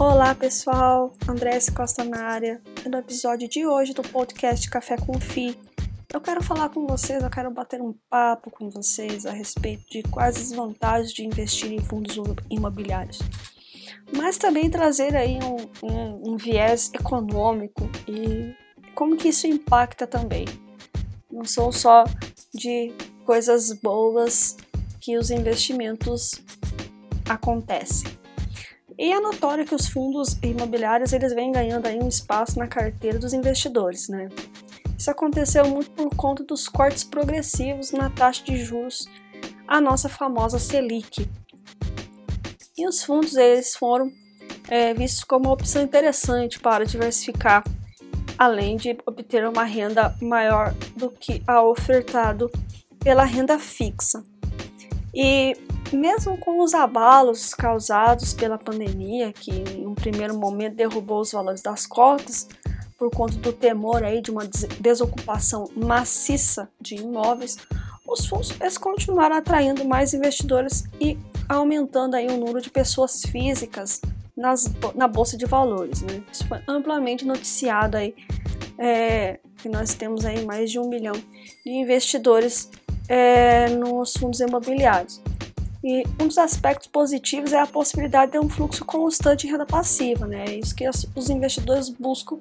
Olá pessoal, Andrés Costa na área. No episódio de hoje do podcast Café com Fi, eu quero falar com vocês, eu quero bater um papo com vocês a respeito de quais as vantagens de investir em fundos imobiliários. Mas também trazer aí um, um, um viés econômico e como que isso impacta também. Não são só de coisas boas que os investimentos acontecem. E é notório que os fundos imobiliários eles vêm ganhando aí um espaço na carteira dos investidores, né? Isso aconteceu muito por conta dos cortes progressivos na taxa de juros, a nossa famosa Selic. E os fundos eles foram é, vistos como uma opção interessante para diversificar, além de obter uma renda maior do que a ofertado pela renda fixa. E mesmo com os abalos causados pela pandemia, que em um primeiro momento derrubou os valores das cotas, por conta do temor aí de uma desocupação maciça de imóveis, os fundos eles continuaram atraindo mais investidores e aumentando aí o número de pessoas físicas nas, na bolsa de valores. Né? Isso foi amplamente noticiado aí, é, que nós temos aí mais de um milhão de investidores é, nos fundos imobiliários. E um dos aspectos positivos é a possibilidade de um fluxo constante de renda passiva, né? É isso que os investidores buscam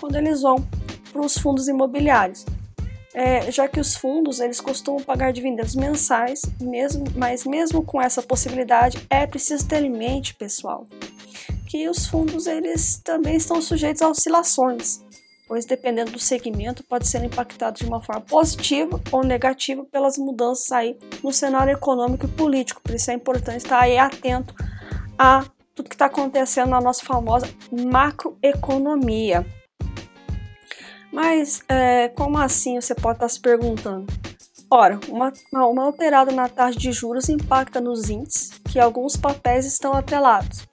quando eles vão para os fundos imobiliários. É, já que os fundos eles costumam pagar dividendos mensais, mesmo, mas mesmo com essa possibilidade é preciso ter em mente, pessoal, que os fundos eles também estão sujeitos a oscilações pois dependendo do segmento pode ser impactado de uma forma positiva ou negativa pelas mudanças aí no cenário econômico e político. Por isso é importante estar aí atento a tudo que está acontecendo na nossa famosa macroeconomia. Mas é, como assim você pode estar se perguntando? Ora, uma, uma alterada na taxa de juros impacta nos índices que alguns papéis estão atrelados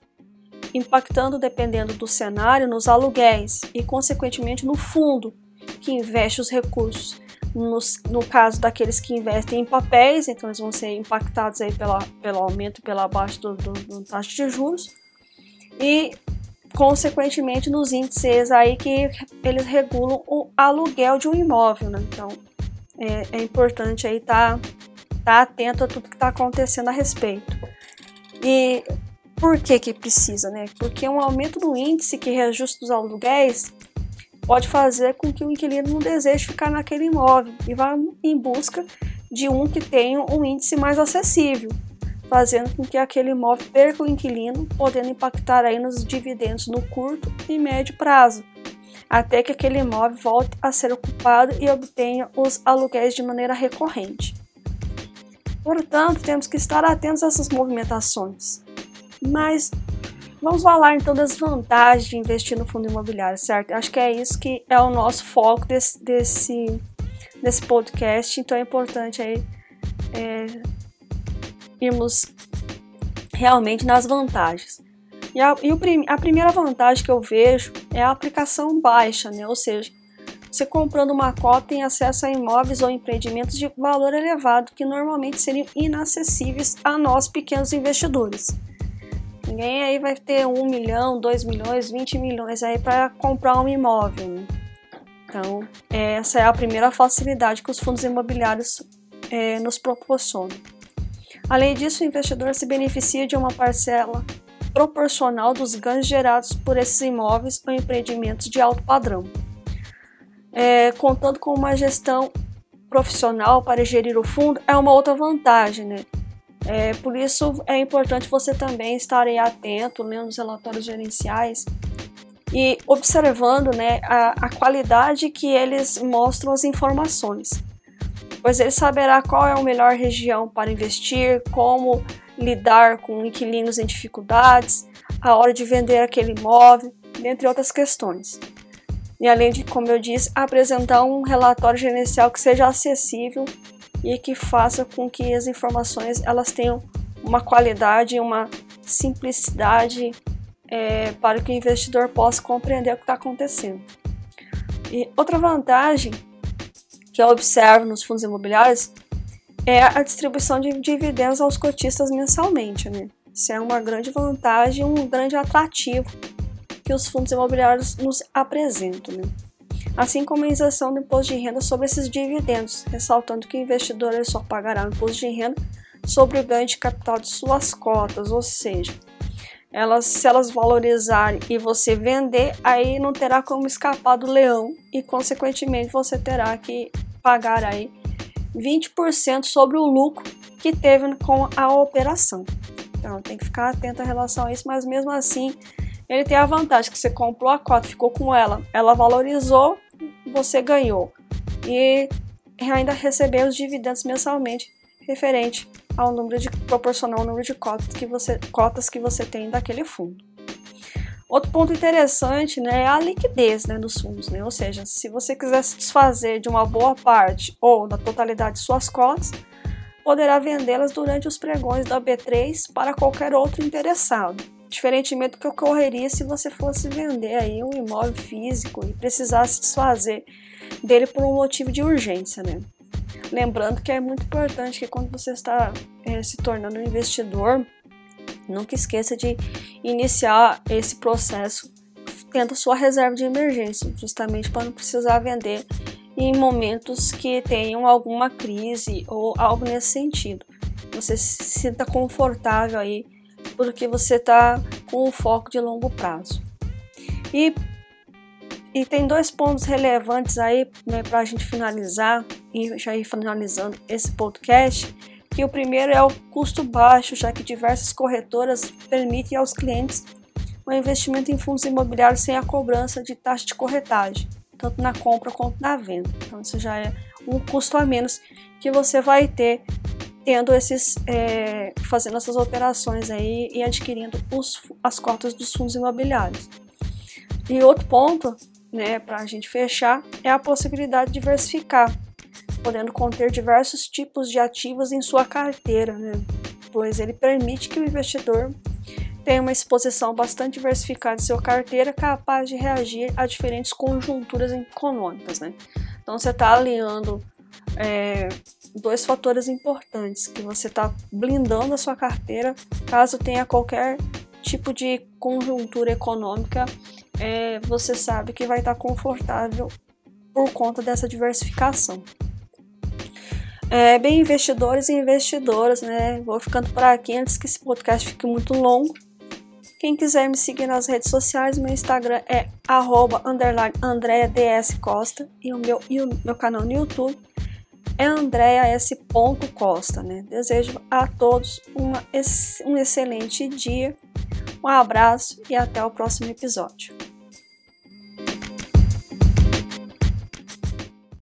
impactando, dependendo do cenário, nos aluguéis e, consequentemente, no fundo que investe os recursos. Nos, no caso daqueles que investem em papéis, então eles vão ser impactados aí pela, pelo aumento, pela baixa do, do, do taxa de juros e, consequentemente, nos índices aí que eles regulam o aluguel de um imóvel, né? Então, é, é importante aí estar tá, tá atento a tudo que está acontecendo a respeito. E por que que precisa, né? Porque um aumento do índice que reajusta os aluguéis pode fazer com que o inquilino não deseje ficar naquele imóvel e vá em busca de um que tenha um índice mais acessível, fazendo com que aquele imóvel perca o inquilino, podendo impactar aí nos dividendos no curto e médio prazo, até que aquele imóvel volte a ser ocupado e obtenha os aluguéis de maneira recorrente. Portanto, temos que estar atentos a essas movimentações. Mas vamos falar então das vantagens de investir no fundo imobiliário, certo? Acho que é isso que é o nosso foco desse, desse, desse podcast, então é importante aí é, irmos realmente nas vantagens. E, a, e o, a primeira vantagem que eu vejo é a aplicação baixa, né? Ou seja, você comprando uma cota tem acesso a imóveis ou empreendimentos de valor elevado que normalmente seriam inacessíveis a nós pequenos investidores. Ninguém aí vai ter um milhão, dois milhões, vinte milhões aí para comprar um imóvel. Né? Então, essa é a primeira facilidade que os fundos imobiliários é, nos proporcionam. Além disso, o investidor se beneficia de uma parcela proporcional dos ganhos gerados por esses imóveis ou empreendimentos de alto padrão. É, contando com uma gestão profissional para gerir o fundo, é uma outra vantagem, né? É, por isso é importante você também estar atento, lendo os relatórios gerenciais e observando né, a, a qualidade que eles mostram as informações, pois ele saberá qual é a melhor região para investir, como lidar com inquilinos em dificuldades, a hora de vender aquele imóvel, dentre outras questões. E além de, como eu disse, apresentar um relatório gerencial que seja acessível e que faça com que as informações elas tenham uma qualidade uma simplicidade é, para que o investidor possa compreender o que está acontecendo. E outra vantagem que eu observo nos fundos imobiliários é a distribuição de dividendos aos cotistas mensalmente. Né? Isso é uma grande vantagem, um grande atrativo que os fundos imobiliários nos apresentam. Né? Assim como a isenção do imposto de renda sobre esses dividendos, ressaltando que o investidor só pagará o imposto de renda sobre o ganho de capital de suas cotas, ou seja, elas, se elas valorizarem e você vender, aí não terá como escapar do leão e, consequentemente, você terá que pagar aí 20% sobre o lucro que teve com a operação. Então tem que ficar atento em relação a isso, mas mesmo assim ele tem a vantagem que você comprou a cota, ficou com ela, ela valorizou, você ganhou e ainda recebeu os dividendos mensalmente referente ao número de proporcional ao número de cotas que você cotas que você tem daquele fundo. Outro ponto interessante né, é a liquidez né, dos fundos, né? ou seja, se você quiser se desfazer de uma boa parte ou da totalidade de suas cotas, poderá vendê-las durante os pregões da B3 para qualquer outro interessado, diferentemente do que ocorreria se você fosse vender aí um imóvel físico e precisasse desfazer dele por um motivo de urgência. Né? Lembrando que é muito importante que quando você está é, se tornando um investidor, Nunca esqueça de iniciar esse processo tendo sua reserva de emergência, justamente para não precisar vender em momentos que tenham alguma crise ou algo nesse sentido. Você se sinta confortável aí, porque você está com um foco de longo prazo. E, e tem dois pontos relevantes aí né, para a gente finalizar e já ir finalizando esse podcast que o primeiro é o custo baixo, já que diversas corretoras permitem aos clientes o investimento em fundos imobiliários sem a cobrança de taxa de corretagem, tanto na compra quanto na venda. Então, isso já é um custo a menos que você vai ter tendo esses, é, fazendo essas operações aí e adquirindo os, as cotas dos fundos imobiliários. E outro ponto, né, para a gente fechar, é a possibilidade de diversificar podendo conter diversos tipos de ativos em sua carteira, né? pois ele permite que o investidor tenha uma exposição bastante diversificada em sua carteira, capaz de reagir a diferentes conjunturas econômicas. Né? Então você está alinhando é, dois fatores importantes, que você está blindando a sua carteira caso tenha qualquer tipo de conjuntura econômica, é, você sabe que vai estar tá confortável por conta dessa diversificação. É, bem, investidores e investidoras, né? Vou ficando por aqui antes que esse podcast fique muito longo. Quem quiser me seguir nas redes sociais, meu Instagram é @andreadscosta e o meu, e o meu canal no YouTube é andreas.costa, né? Desejo a todos uma, um excelente dia, um abraço e até o próximo episódio.